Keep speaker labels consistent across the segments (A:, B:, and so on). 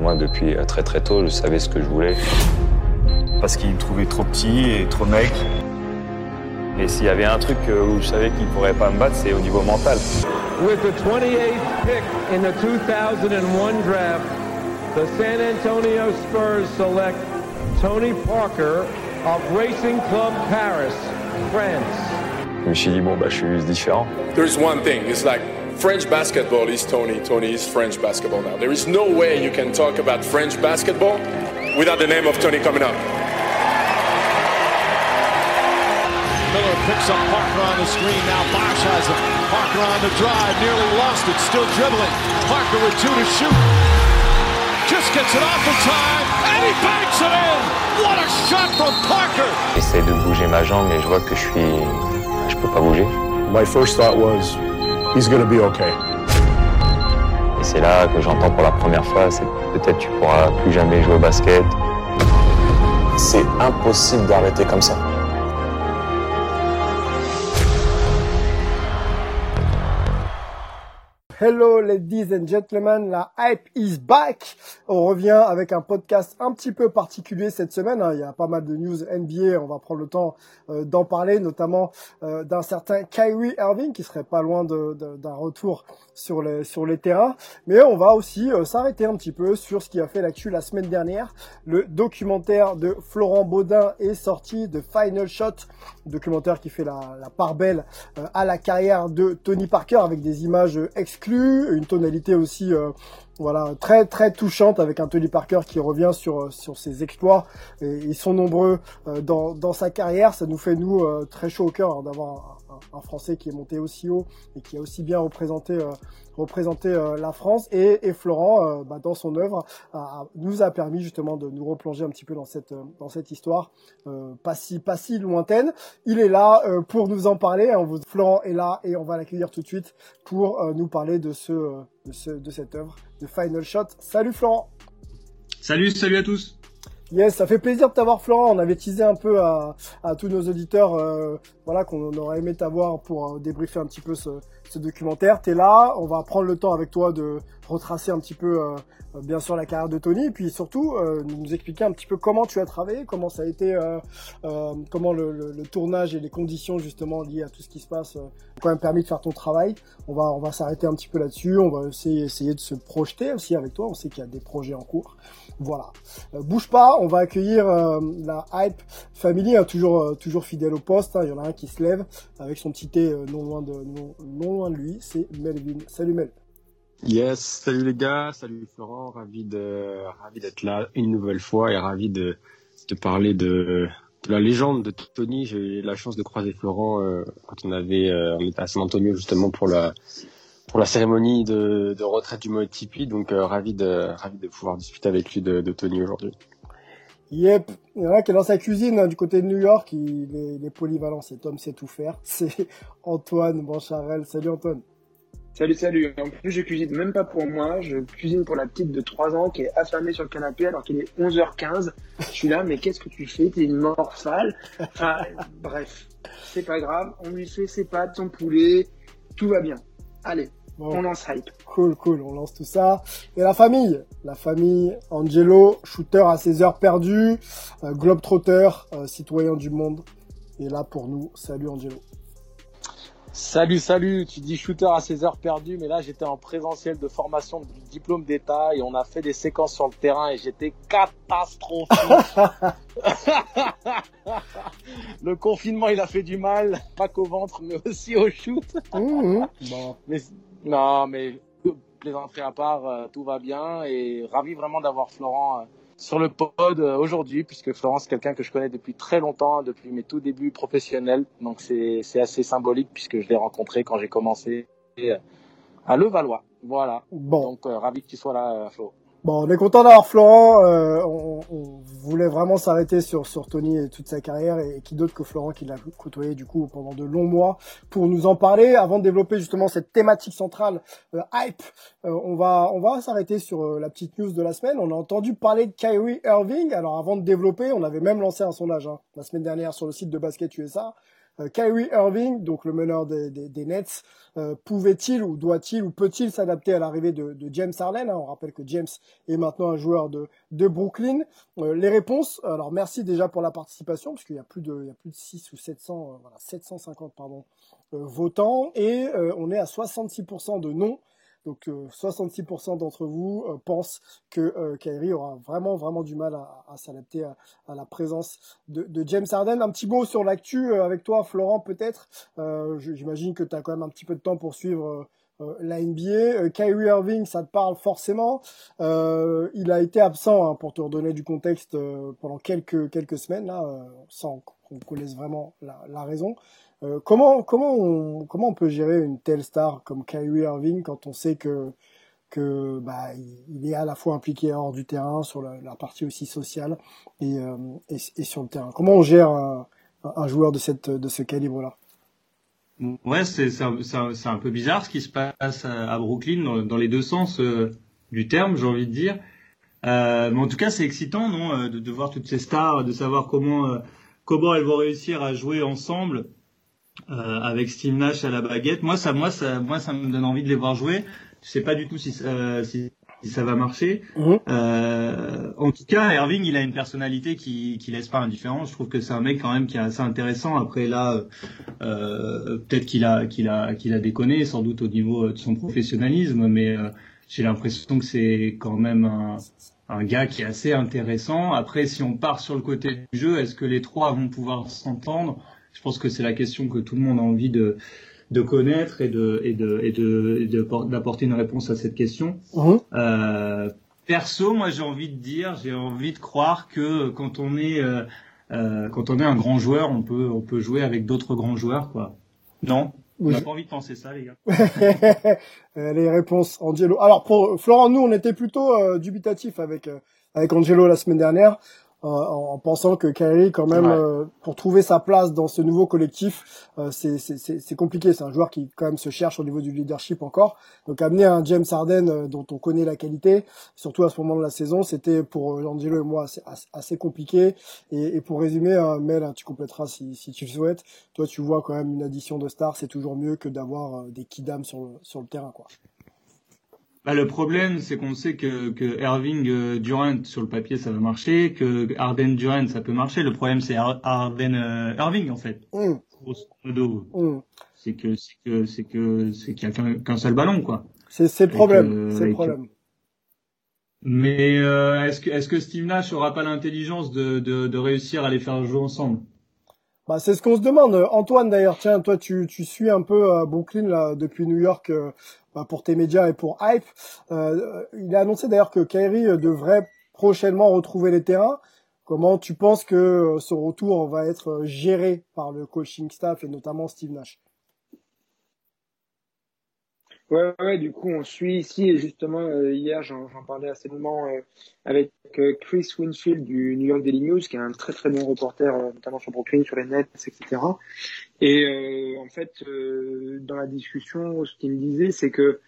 A: Moi, depuis très très tôt, je savais ce que je voulais.
B: Parce qu'il me trouvait trop petit et trop mec. Et s'il y avait un truc où je savais qu'il pourrait pas me battre, c'est au niveau mental.
C: With the 28th pick in the 2001 draft, the San Antonio Spurs select Tony Parker of Racing Club Paris, France.
A: Je me suis dit, bon, bah, je suis différent.
D: There's one thing, it's like French basketball is Tony, Tony is French basketball now. There is no way you can talk about French basketball without the name of Tony coming up.
E: Miller picks up Parker on the screen. Now Bosch has it. Parker on the drive. Nearly lost it. Still dribbling. Parker with two to shoot. Just gets it off in time. And he banks it in. What a shot from Parker.
A: J'essaie de bouger ma jambe, mais je vois que je suis. Je peux pas bouger.
F: My first thought was, he's gonna be okay.
A: Et c'est là que j'entends pour la première fois, c'est peut-être tu pourras plus jamais jouer au basket.
F: C'est impossible d'arrêter comme ça.
G: Hello ladies and gentlemen, la hype is back. On revient avec un podcast un petit peu particulier cette semaine. Hein. Il y a pas mal de news NBA, on va prendre le temps euh, d'en parler, notamment euh, d'un certain Kyrie Irving qui serait pas loin d'un retour sur les sur les terrains. Mais on va aussi euh, s'arrêter un petit peu sur ce qui a fait l'actu la semaine dernière. Le documentaire de Florent Baudin est sorti de Final Shot, documentaire qui fait la, la part belle à la carrière de Tony Parker avec des images exclusives une tonalité aussi euh, voilà très très touchante avec un Tony Parker qui revient sur euh, sur ses exploits et ils sont nombreux euh, dans dans sa carrière ça nous fait nous très chaud au cœur hein, d'avoir un, Français qui est monté aussi haut et qui a aussi bien représenté représenter euh, la France et, Florent euh, bah, dans son œuvre nous a permis justement de nous replonger un petit peu dans cette euh, dans cette histoire pas si pas si lointaine. Il est là pour nous en parler. Florent est là et on va l'accueillir tout de suite pour nous parler de ce de, ce, de cette œuvre de Final Shot. Salut Florent.
H: Salut, salut à tous.
G: Yes, ça fait plaisir de t'avoir Florent. On avait teasé un peu à, à tous nos auditeurs, voilà, qu'on aurait aimé t'avoir pour débriefer un petit peu ce, ce documentaire. Tu es là, on va prendre le temps avec toi de retracer un petit peu, euh, euh, bien sûr, la carrière de Tony, et puis surtout euh, nous expliquer un petit peu comment tu as travaillé, comment ça a été, comment le, tournage et les conditions justement liées à tout ce qui se passe ont quand même permis de faire ton travail. On va, on va s'arrêter un petit peu là-dessus, on va essayer, essayer de se projeter aussi avec toi. On sait qu'il y a des projets en cours. Voilà. bouge pas, on va accueillir la Hype Family, hein, toujours, toujours fidèle au poste. Hein. Il y en a un qui se lève avec son petit thé non loin de non loin de lui, c'est Melvin. Salut Mel.
I: Yes, salut les gars, salut Florent, ravi de ravi d'être là une nouvelle fois et ravi de de parler de, de la légende de Tony. J'ai eu la chance de croiser Florent euh, quand on avait euh, on était à San Antonio justement pour la pour la cérémonie de, de retraite du Tipeee, donc euh, ravi de ravi de pouvoir discuter avec lui de, de Tony aujourd'hui.
G: Yep, il y en a qui est dans sa cuisine hein, du côté de New York, il est, il est polyvalent, cet homme sait tout faire. C'est Antoine Bancharel. Salut Antoine.
J: Salut, salut. En plus, je cuisine même pas pour moi, je cuisine pour la petite de 3 ans qui est affamée sur le canapé alors qu'il est 11h15. Je suis là, mais qu'est-ce que tu fais? T'es une morphale. Enfin, bref, c'est pas grave. On lui fait ses pâtes, son poulet, tout va bien. Allez, on lance hype.
G: Cool, cool, on lance tout ça. Et la famille, la famille Angelo, shooter à ses heures perdues, euh, globetrotter, euh, citoyen du monde, est là pour nous. Salut Angelo.
K: Salut, salut, tu dis shooter à ses heures perdues, mais là j'étais en présentiel de formation du diplôme d'état et on a fait des séquences sur le terrain et j'étais catastrophique. le confinement il a fait du mal, pas qu'au ventre mais aussi au shoot. Mmh, mmh. Mais non, mais plaisanterie à part, euh, tout va bien et ravi vraiment d'avoir Florent euh, sur le pod euh, aujourd'hui, puisque Florent c'est quelqu'un que je connais depuis très longtemps, depuis mes tout débuts professionnels. Donc c'est assez symbolique puisque je l'ai rencontré quand j'ai commencé à Levallois. Voilà. Bon. Donc ravi que tu sois là, Flo.
G: Bon, on est content d'avoir Florent. Euh, on, voulait vraiment s'arrêter sur, sur Tony et toute sa carrière, et, qui d'autre que Florent qui l'a côtoyé du coup pendant de longs mois pour nous en parler. Avant de développer justement cette thématique centrale euh, hype, euh, on va on va s'arrêter sur la petite news de la semaine. On a entendu parler de Kyrie Irving. Alors avant de développer, on avait même lancé un sondage hein, la semaine dernière sur le site de Basket USA. Kyrie Irving, donc le meneur des, Nets, pouvait-il ou doit-il ou peut-il s'adapter à l'arrivée de, James Harden hein? On rappelle que James est maintenant un joueur de, Brooklyn. les réponses, alors merci déjà pour la participation, puisqu'il y a plus de, plus de 6 ou 700, voilà, 750 pardon, votants, et on est à 66% de non. Donc 66% euh, d'entre vous euh, pensent que euh, Kyrie aura vraiment vraiment du mal à, s'adapter à, la présence de, James Harden. Un petit mot sur l'actu avec toi, Florent, peut-être. J'imagine que tu as quand même un petit peu de temps pour suivre la NBA. Kyrie Irving, ça te parle forcément. il a été absent, hein, pour te redonner du contexte, pendant quelques quelques semaines là, sans qu'on connaisse vraiment la, la raison. Euh, comment comment on, comment on peut gérer une telle star comme Kyrie Irving quand on sait que que bah il est à la fois impliqué hors du terrain sur la, partie aussi sociale et, euh, et, et, sur le terrain? Comment on gère un, joueur de cette de ce calibre là
H: Ouais, c'est un, un, peu bizarre ce qui se passe à, Brooklyn dans, les deux sens euh, du terme, j'ai envie de dire. Euh, mais en tout cas, c'est excitant, non, de, de, voir toutes ces stars, de savoir comment comment elles vont réussir à jouer ensemble euh, avec Steve Nash à la baguette. Moi, ça, moi, ça, moi, ça me donne envie de les voir jouer. Je sais pas du tout si, euh, si, ça va marcher. Mhm. Euh, en tout cas, Irving, il a une personnalité qui, qui laisse pas indifférent. Je trouve que c'est un mec quand même qui est assez intéressant. Après là, euh, peut-être qu'il a, qu'il a, qu'il a déconné, sans doute au niveau de son professionnalisme, mais euh, j'ai l'impression que c'est quand même un, un gars qui est assez intéressant. Après, si on part sur le côté du jeu, est-ce que les trois vont pouvoir s'entendre? Je pense que c'est la question que tout le monde a envie de, de connaître et de et de et de d'apporter une réponse à cette question. Mmh. Euh, perso, moi j'ai envie de dire, j'ai envie de croire que quand on est euh, euh, quand on est un grand joueur, on peut on peut jouer avec d'autres grands joueurs quoi. Non, on n'a pas envie de penser ça, les gars.
G: les réponses, Angelo. Alors pour Florent, nous on était plutôt euh, dubitatif avec euh, avec Angelo la semaine dernière. Euh, en, pensant que Kyrie, quand même, euh, pour trouver sa place dans ce nouveau collectif, euh, c'est compliqué. C'est un joueur qui quand même se cherche au niveau du leadership encore. Donc amener un James Harden dont on connaît la qualité, surtout à ce moment de la saison, c'était pour Angelo et moi assez, assez compliqué. Et, et, pour résumer, Mel, hein, tu compléteras si, si tu le souhaites. Toi, tu vois quand même une addition de stars, c'est toujours mieux que d'avoir des kidams sur le, sur le terrain, quoi.
H: Bah, le problème, c'est qu'on sait que, que Irving euh, Durant sur le papier ça va marcher, que Arden Durant ça peut marcher. Le problème c'est Arden euh, Irving en fait. Mm. Grosso modo, mm. c'est que c'est que c'est que c'est qu'il y a qu'un seul ballon quoi.
G: C'est le problème. C'est le problème.
H: Mais euh, est-ce que est-ce que Steve Nash aura pas l'intelligence de, de, de réussir à les faire jouer ensemble?
G: Bah, c'est ce qu'on se demande. Antoine, d'ailleurs, tiens, toi, tu, tu suis un peu euh, Brooklyn là, depuis New York euh, pour tes médias et pour Hype. Euh, il a annoncé d'ailleurs que Kyrie devrait prochainement retrouver les terrains. Comment tu penses que ce retour va être géré par le coaching staff et notamment Steve Nash?
J: Ouais, ouais, du coup, on suit ici, et justement, euh, hier, j'en parlais assez longuement euh, avec euh, Chris Winfield du New York Daily News, qui est un très très bon reporter, notamment sur Brooklyn, sur les nets, etc. Et en fait, dans la discussion, ce qu'il me disait, c'est que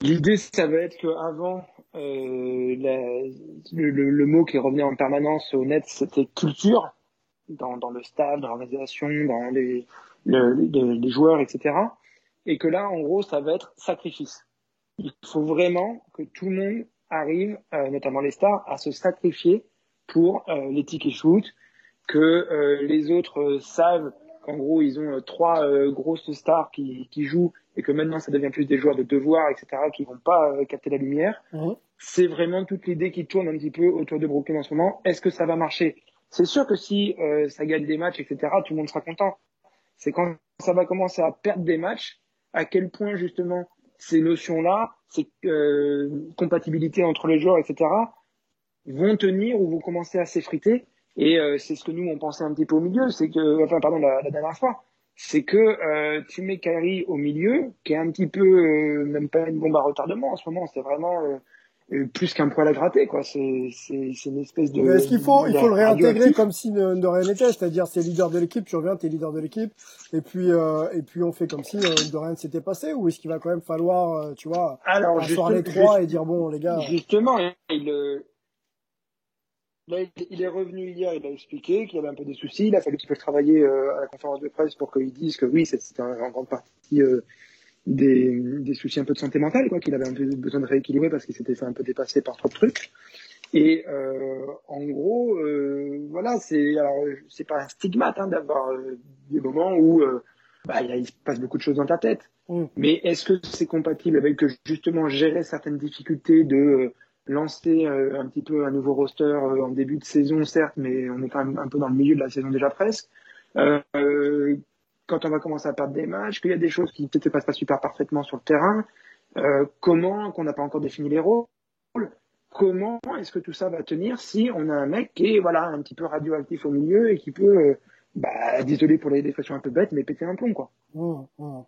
J: l'idée, ça va être qu'avant, le, le, mot qui revenait en permanence au net, c'était culture, dans, le stade, dans l'organisation, dans les, les joueurs, etc et que là, en gros, ça va être sacrifice. Il faut vraiment que tout le monde arrive, euh, notamment les stars, à se sacrifier pour euh, les tickets shoot, que euh, les autres savent qu'en gros, ils ont trois grosses stars qui, qui jouent et que maintenant, ça devient plus des joueurs de devoir, etc., qui vont pas capter la lumière. Mmh. C'est vraiment toute l'idée qui tourne un petit peu autour de Brooklyn en ce moment. Est-ce que ça va marcher? C'est sûr que si ça gagne des matchs, etc., tout le monde sera content. C'est quand ça va commencer à perdre des matchs à quel point justement ces notions-là, ces euh, compatibilités entre les joueurs, etc., vont tenir ou vont commencer à s'effriter? Et euh, c'est ce que nous on pensait un petit peu au milieu, c'est que, enfin pardon, la, dernière fois, c'est que euh, tu mets Kyrie au milieu, qui est un petit peu, euh, même pas une bombe à retardement en ce moment, c'est vraiment plus qu'un poil à gratter, quoi. C'est, c'est, c'est une espèce de.
G: est-ce qu'il faut, il faut le réintégrer comme si de, de rien n'était, c'est-à-dire c'est leader de l'équipe, tu reviens, t'es leader de l'équipe, et puis euh, et puis on fait comme si euh, de rien ne s'était passé, ou est-ce qu'il va quand même falloir, euh, tu vois,
J: Alors,
G: asseoir les trois et dire bon les gars.
J: Justement, il, il est revenu hier, il a expliqué qu'il avait un peu des soucis, il a fallu qu'il fasse travailler à la conférence de presse pour qu'ils disent que oui, c'était en grande partie des, des, soucis un peu de santé mentale, quoi, qu'il avait un peu besoin de rééquilibrer parce qu'il s'était fait un peu dépasser par trop de trucs. Et euh, en gros, euh, voilà, c'est alors c'est pas un stigmate hein, d'avoir euh, des moments où euh, bah, il se passe beaucoup de choses dans ta tête. Mm. Mais est-ce que c'est compatible avec justement gérer certaines difficultés de euh, lancer un petit peu un nouveau roster en début de saison, certes, mais on est quand même un peu dans le milieu de la saison déjà presque. Euh, quand on va commencer à perdre des matchs, qu'il y a des choses qui ne se passent pas super parfaitement sur le terrain, euh, comment, qu'on n'a pas encore défini les rôles, comment est-ce que tout ça va tenir si on a un mec qui est voilà un petit peu radioactif au milieu et qui peut, euh, bah, désolé pour les définitions un peu bêtes, mais péter un plomb quoi. Mmh,
K: mmh.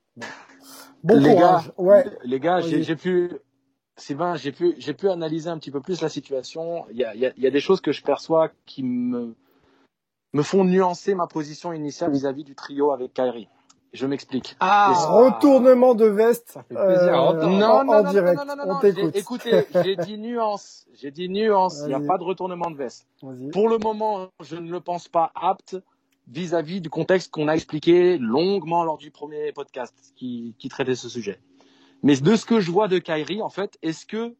K: Bon les Gars, ouais. Les gars, j'ai pu, Sylvain, j'ai pu, j'ai pu analyser un petit peu plus la situation. Il y a, y, a, y a des choses que je perçois qui me me font nuancer ma position initiale vis-à-vis du trio avec Kyrie. Je m'explique.
G: Ah, retournement de veste. Ça fait plaisir. Euh, non, non,
K: non, direct. non, non, non, non, Écoutez, j'ai dit nuance. J'ai dit nuance. Il n'y a pas de retournement de veste. Pour le moment, je ne le pense pas apte vis-à-vis du contexte qu'on a expliqué longuement lors du premier podcast qui, qui traitait ce sujet. Mais de ce que je vois de Kyrie, en fait, est-ce que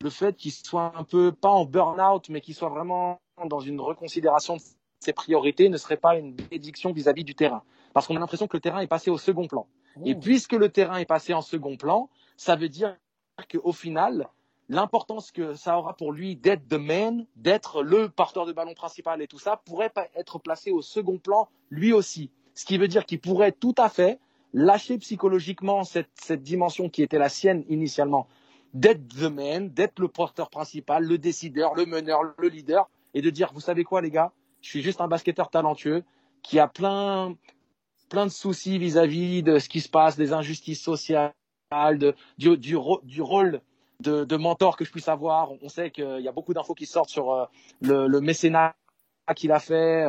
K: le fait qu'il soit un peu, pas en burn-out, mais qu'il soit vraiment dans une reconsidération de ses priorités ne serait pas une bénédiction vis-à-vis du terrain? Parce qu'on a l'impression que le terrain est passé au second plan. Et oh. puisque le terrain est passé en second plan, ça veut dire qu'au final, l'importance que ça aura pour lui d'être the man, d'être le porteur de ballon principal et tout ça, pourrait être placé au second plan lui aussi. Ce qui veut dire qu'il pourrait tout à fait lâcher psychologiquement cette, cette dimension qui était la sienne initialement, d'être the man, d'être le porteur principal, le décideur, le meneur, le leader, et de dire, vous savez quoi les gars, je suis juste un basketteur talentueux qui a plein, plein de soucis vis-à-vis de ce qui se passe, des injustices sociales, du, du, rôle de, mentor que je puisse avoir. On sait qu'il y a beaucoup d'infos qui sortent sur euh, le, le, mécénat qu'il a fait.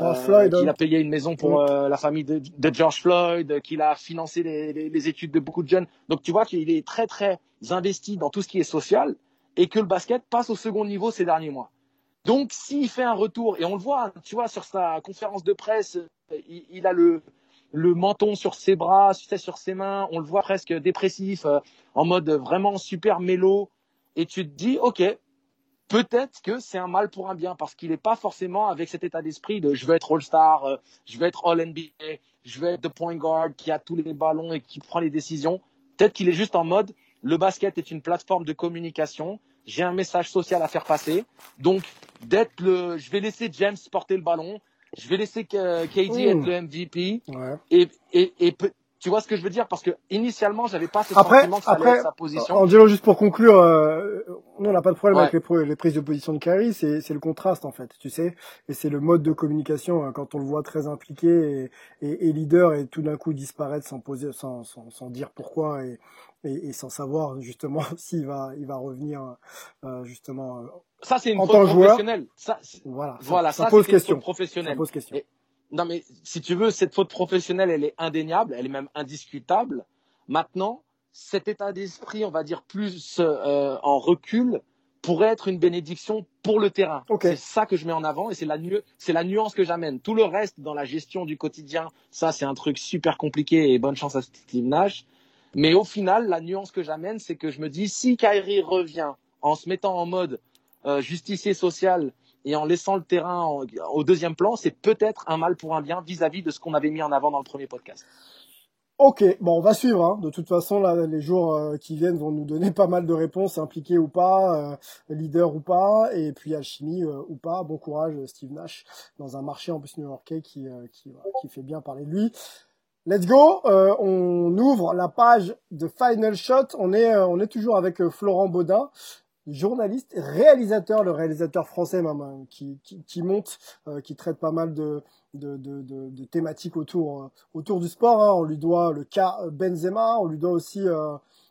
K: Euh, euh, qu'il a payé une maison pour mm. euh, la famille de, de, George Floyd, qu'il a financé les, les, les, études de beaucoup de jeunes. Donc tu vois qu'il est très très investi dans tout ce qui est social et que le basket passe au second niveau ces derniers mois. Donc, s'il fait un retour, et on le voit, tu vois, sur sa conférence de presse, il, a le, le menton sur ses bras, sur ses mains, on le voit presque dépressif, euh, en mode vraiment super mélo, et tu te dis, ok, peut-être que c'est un mal pour un bien, parce qu'il n'est pas forcément avec cet état d'esprit de je veux être All-Star, euh, je veux être All-NBA, je veux être the point guard qui a tous les ballons et qui prend les décisions. Peut-être qu'il est juste en mode, le basket est une plateforme de communication, j'ai un message social à faire passer. Donc, d'être le, je vais laisser James porter le ballon, je vais laisser KD être le MVP. Et, et, et tu vois ce que je veux dire? Parce que initialement, j'avais pas ce
G: après,
K: sentiment que
G: ça après, sa position. Angelo, juste pour conclure, euh, on n'a pas de problème avec les, les, prises de position de Kyrie, c'est le contraste en fait, tu sais, et c'est le mode de communication hein, quand on le voit très impliqué et, et, et leader et tout d'un coup disparaître sans poser, sans, sans, sans dire pourquoi et, et, et sans savoir justement s'il va, il va revenir euh, justement. Euh,
K: ça c'est une en faute professionnelle. Ça, voilà, voilà, ça, pose question. Professionnelle. Ça pose question. Non mais si tu veux, cette faute professionnelle, elle est indéniable, elle est même indiscutable. Maintenant, cet état d'esprit, on va dire plus euh, en recul, pourrait être une bénédiction pour le terrain. C'est ça que je mets en avant et c'est la, c'est la nuance que j'amène. Tout le reste dans la gestion du quotidien, ça c'est un truc super compliqué et bonne chance à Steve Nash. Mais au final, la nuance que j'amène, c'est que je me dis, si Kyrie revient en se mettant en mode euh, justicier social et en laissant le terrain au deuxième plan, c'est peut-être un mal pour un bien vis-à-vis de ce qu'on avait mis en avant dans le premier podcast.
G: Ok, bon, on va suivre. Hein. De toute façon, là, les jours euh, qui viennent vont nous donner pas mal de réponses, impliquées ou pas, euh, leader ou pas, et puis alchimie ou pas. Bon courage, Steve Nash, dans un marché en plus new-yorkais qui, qui, qui fait bien parler de lui. Let's go, euh, on ouvre la page de Final Shot. On est, euh, on est toujours avec euh, Florent Baudin, journaliste, réalisateur, le réalisateur français même, hein, qui, qui, qui, monte, qui traite pas mal de, de, de, de, thématiques autour, autour du sport. Hein. On lui doit le cas Benzema, on lui doit aussi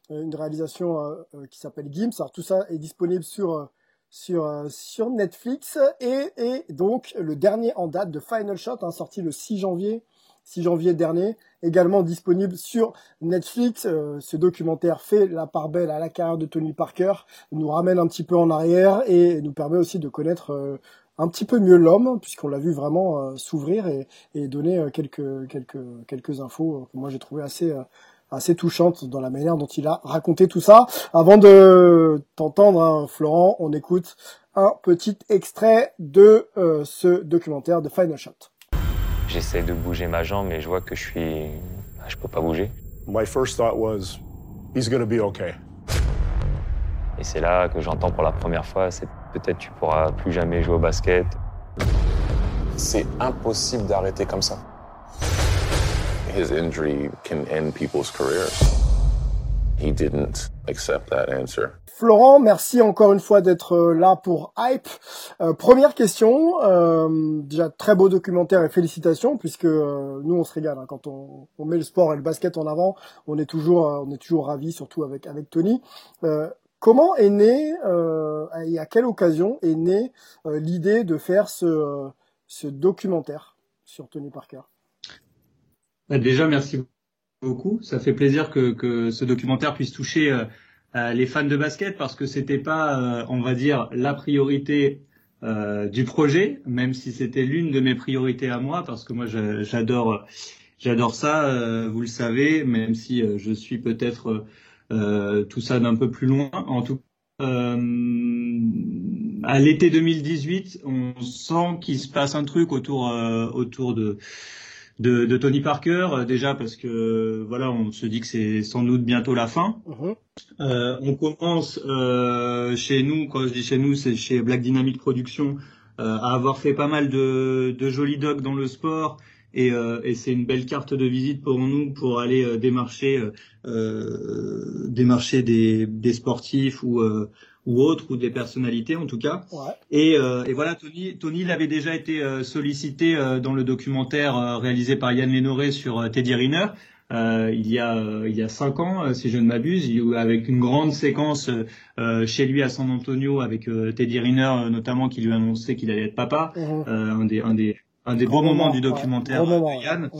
G: une réalisation qui s'appelle Gims. Alors tout ça est disponible sur sur sur Netflix et, et donc le dernier en date de Final Shot, hein, sorti le 6 janvier 6 janvier dernier, également disponible sur Netflix. Euh, ce documentaire fait la part belle à la carrière de Tony Parker, nous ramène un petit peu en arrière et nous permet aussi de connaître euh, un petit peu mieux l'homme, puisqu'on l'a vu vraiment s'ouvrir et, et, donner quelques, quelques, quelques infos que moi j'ai trouvé assez, assez touchantes dans la manière dont il a raconté tout ça. Avant de t'entendre, hein, Florent, on écoute un petit extrait de ce documentaire de Final Shot.
A: J'essaie de bouger ma jambe, mais je vois que je suis, je peux pas bouger.
F: My first thought was, he's gonna be okay.
A: Et c'est là que j'entends pour la première fois, c'est peut-être tu pourras plus jamais jouer au basket.
F: C'est impossible d'arrêter comme ça.
L: His injury can end people's careers. He didn't accept that answer.
G: Florent, merci encore une fois d'être euh, là pour Hype. Euh, première question, euh, déjà très beau documentaire et félicitations puisque nous on se régale hein, quand on, met le sport et le basket en avant, on est toujours on est toujours ravis, surtout avec avec Tony. comment est né et à quelle occasion est née l'idée de faire ce ce documentaire sur Tony Parker?
H: Bah, Déjà merci beaucoup, ça fait plaisir que que ce documentaire puisse toucher euh, les fans de basket parce que c'était pas, euh, on va dire, la priorité euh, du projet, même si c'était l'une de mes priorités à moi parce que moi j'adore, j'adore ça, vous le savez, même si je suis peut-être tout ça d'un peu plus loin. En tout à l'été 2018, on sent qu'il se passe un truc autour autour de de, de, Tony Parker euh, déjà parce que voilà on se dit que c'est sans doute bientôt la fin. Uh-huh. Euh, on commence euh, chez nous quand je dis chez nous c'est chez Black Dynamic Productions euh, à avoir fait pas mal de, de jolis docs dans le sport et, euh, et c'est une belle carte de visite pour nous pour aller démarcher démarcher des, des sportifs ou ou autres, ou des personnalités en tout cas. Ouais. Et, euh, et, voilà, Tony, Tony l'avait déjà été euh, sollicité euh, dans le documentaire euh, réalisé par Yann Lénoré sur Teddy Riner. il y a il y a cinq ans, si je ne m'abuse, avec une grande séquence chez lui à San Antonio avec Teddy Riner notamment qui lui annonçait qu'il allait être papa, mmh. un des un des un des beaux moments, du documentaire de Yann. Mmh.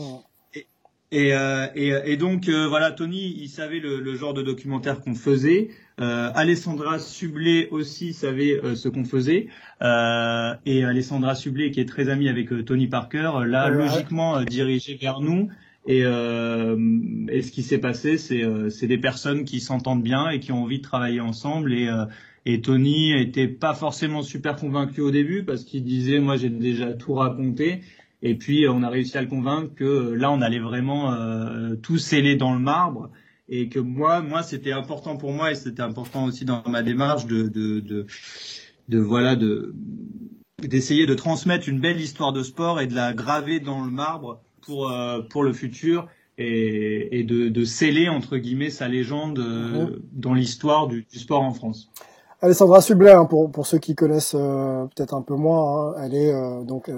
H: Et, euh, et, et, donc euh, voilà, Tony, il savait le, le genre de documentaire qu'on faisait. Euh, Alessandra Sublet aussi savait euh, ce qu'on faisait. Euh, et Alessandra Sublet, qui est très amie avec Tony Parker, l'a logiquement dirigé vers nous. Et, et ce qui s'est passé, c'est des personnes qui s'entendent bien et qui ont envie de travailler ensemble. Et, et Tony était pas forcément super convaincu au début parce qu'il disait, moi j'ai déjà tout raconté. Et puis on a réussi à le convaincre que euh, là on allait vraiment euh, tout sceller dans le marbre et que moi, moi c'était important pour moi et c'était important aussi dans ma démarche de, de, de, de voilà de d'essayer de transmettre une belle histoire de sport et de la graver dans le marbre pour euh, pour le futur et, et de, de sceller entre guillemets sa légende mmh. dans l'histoire du, du, sport en France.
G: Alessandra Sublet, hein, pour, pour ceux qui connaissent peut-être un peu moins, hein, elle est donc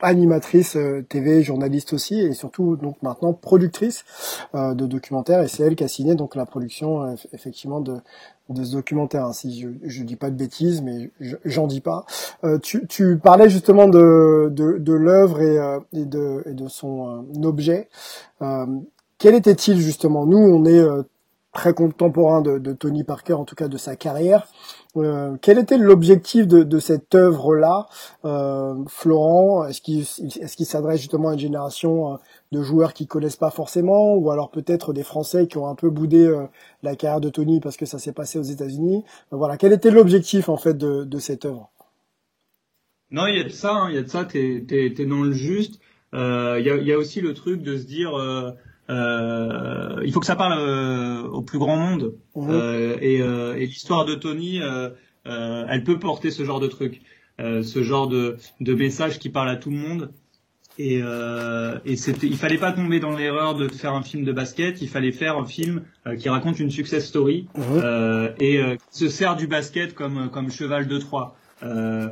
G: animatrice euh, TV, journaliste aussi, et surtout donc maintenant productrice euh, de documentaires. Et c'est elle qui a signé donc la production euh, effectivement de, de ce documentaire. Hein. Si je, je dis pas de bêtises, mais j'en dis pas. tu, tu parlais justement de, de, de l'œuvre et, et, de, et de son objet. quel était-il justement? Nous, on est très contemporain de, de, Tony Parker, en tout cas de sa carrière. Euh, quel était l'objectif de, de, cette œuvre-là, euh, Florent? Est-ce qu'il est-ce qu'il s'adresse justement à une génération euh, de joueurs qui connaissent pas forcément, ou alors peut-être des Français qui ont un peu boudé euh, la carrière de Tony parce que ça s'est passé aux États-Unis? Voilà, quel était l'objectif en fait de, de, cette œuvre?
H: Non, il y a de ça, hein, il y a de ça. T'es es, dans le juste. Il y a, y, a, aussi le truc de se dire euh, il faut que ça parle euh, au plus grand monde. Mhm. Euh, et, et l'histoire de Tony, elle peut porter ce genre de truc, ce genre de, de message qui parle à tout le monde. Et, euh, et c'était, il fallait pas tomber dans l'erreur de faire un film de basket. Il fallait faire un film qui raconte une success story euh, et qui se sert du basket comme comme cheval de Troie. Euh,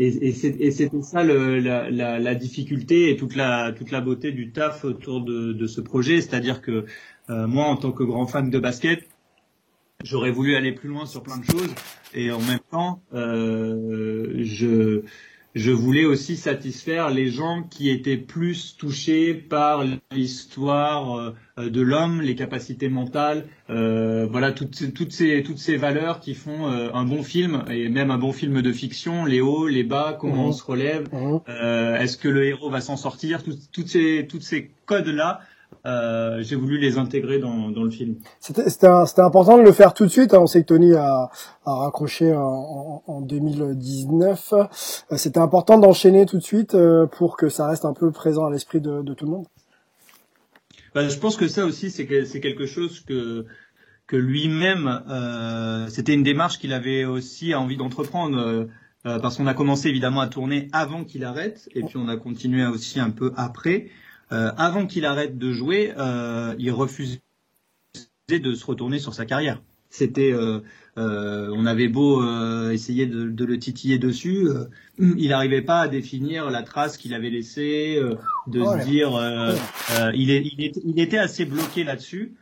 H: et, et c'était ça le, la, la, la, difficulté et toute la toute la beauté du taf autour de, de ce projet, c'est-à-dire que euh, moi, en tant que grand fan de basket, j'aurais voulu aller plus loin sur plein de choses, et en même temps, euh, je je voulais aussi satisfaire les gens qui étaient plus touchés par l'histoire euh, de l'homme, les capacités mentales, euh, voilà toutes, toutes ces toutes ces valeurs qui font euh, un bon film et même un bon film de fiction, les hauts, les bas, comment on mhm. se relève, mhm. est-ce que le héros va s'en sortir, toutes ces toutes ces codes là. Euh, j'ai voulu les intégrer dans, dans le film.
G: C'était important de le faire tout de suite. Hein. On sait que Tony a, a raccroché en, en, 2019. C'était important d'enchaîner tout de suite pour que ça reste un peu présent à l'esprit de, de tout le monde.
H: Bah, je pense que ça aussi, c'est quelque chose que que lui-même, euh, c'était une démarche qu'il avait aussi envie d'entreprendre, euh, euh, parce qu'on a commencé évidemment à tourner avant qu'il arrête, et puis on a continué aussi un peu après. Avant qu'il arrête de jouer, il refusait de se retourner sur sa carrière. C'était, euh, euh, on avait beau euh, essayer de, de, le titiller dessus, il n'arrivait pas à définir la trace qu'il avait laissée, de se dire, il, est, il, est, il, était assez bloqué là-dessus.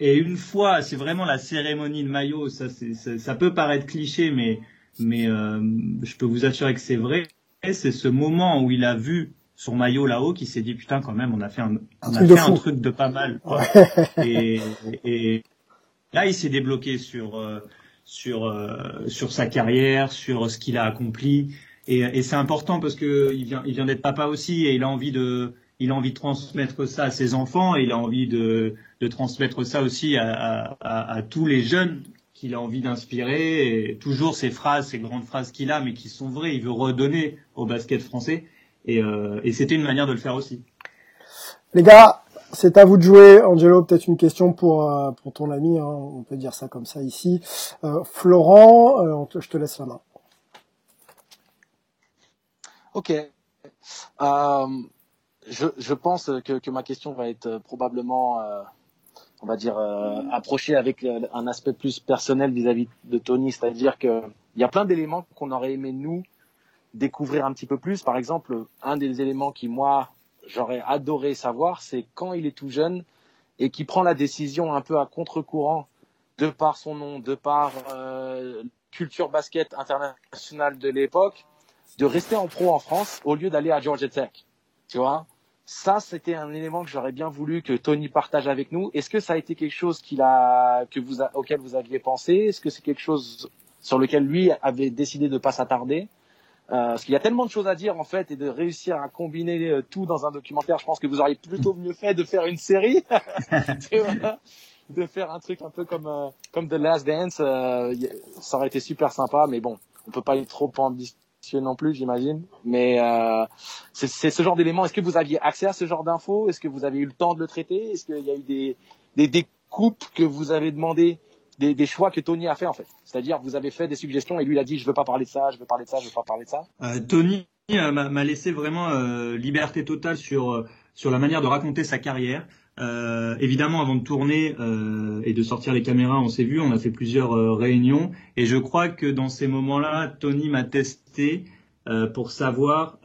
H: et une fois, c'est vraiment la cérémonie de maillot, ça, ça, ça peut paraître cliché, mais, mais je peux vous assurer que c'est vrai. C'est ce moment où il a vu son maillot là-haut qui s'est dit putain quand même on a fait un, on a fait un truc de pas mal. Et, et, Là, il s'est débloqué sur euh, sur euh, sur sa carrière, sur ce qu'il a accompli, et, et c'est important parce que il vient il vient d'être papa aussi et il a envie de il a envie de transmettre ça à ses enfants et il a envie de de transmettre ça aussi à, à, à tous les jeunes qu'il a envie d'inspirer. Et toujours ces phrases, ces grandes phrases qu'il a, mais qui sont vraies. Il veut redonner au basket français et, euh, et c'était une manière de le faire aussi.
G: Les gars, c'est à vous de jouer, Angelo. Peut-être une question pour euh, pour ton ami. Hein, on peut dire ça comme ça ici. Euh, Florent, euh, je te laisse la main.
K: Ok. je, je pense que, que ma question va être probablement, on va dire, approchée avec un aspect plus personnel vis-à-vis de Tony, c'est-à-dire que il y a plein d'éléments qu'on aurait aimé nous découvrir un petit peu plus. Par exemple, un des éléments qui moi j'aurais adoré savoir, c'est quand il est tout jeune et qui prend la décision un peu à contre-courant, de par son nom, de par euh, culture basket internationale de l'époque, de rester en pro en France au lieu d'aller à Georgia Tech. Tu vois? Ça, c'était un élément que j'aurais bien voulu que Tony partage avec nous. Est-ce que ça a été quelque chose qu'il a, que vous auquel vous aviez pensé? Est-ce que c'est quelque chose sur lequel lui avait décidé de pas s'attarder? Euh, parce qu'il y a tellement de choses à dire en fait et de réussir à combiner euh, tout dans un documentaire, je pense que vous auriez plutôt mieux fait de faire une série, de faire un truc un peu comme euh, comme The Last Dance. ça aurait été super sympa, mais bon, on peut pas être trop ambitieux non plus, j'imagine. Mais c'est ce genre d'éléments. Est-ce que vous aviez accès à ce genre d'infos? Est-ce que vous avez eu le temps de le traiter? Est-ce qu'il y a eu des, des des coupes que vous avez demandé des, choix que Tony a fait en fait. C'est-à-dire vous avez fait des suggestions et lui il a dit je veux pas parler de ça, je veux parler de ça, je veux pas parler de ça.
H: Euh, Tony euh, m'a laissé vraiment euh, liberté totale sur sur la manière de raconter sa carrière. Évidemment, avant de tourner et de sortir les caméras, on s'est vu, on a fait plusieurs réunions, et je crois que dans ces moments-là, Tony m'a testé pour savoir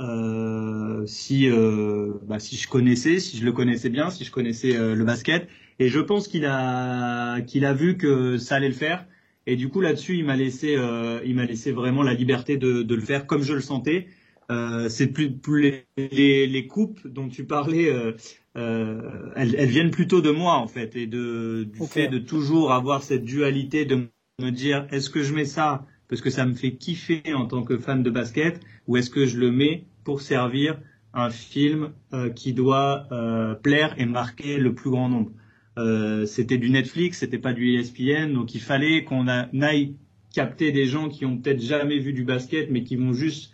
H: si bah, si je connaissais, si je le connaissais bien, si je connaissais le basket, et je pense qu'il a qu'il a vu que ça allait le faire. Et du coup là-dessus, il m'a laissé euh, il m'a laissé vraiment la liberté de, de le faire comme je le sentais. Euh, c'est plus, plus les, les, coupes dont tu parlais, euh, euh, elles, elles, viennent plutôt de moi en fait et de du fait de toujours avoir cette dualité de me dire est-ce que je mets ça parce que ça me fait kiffer en tant que fan de basket ou est-ce que je le mets pour servir un film euh, qui doit euh, plaire et marquer le plus grand nombre? Euh, c'était du Netflix, c'était pas du ESPN, donc il fallait qu'on aille capter des gens qui ont peut-être jamais vu du basket, mais qui vont juste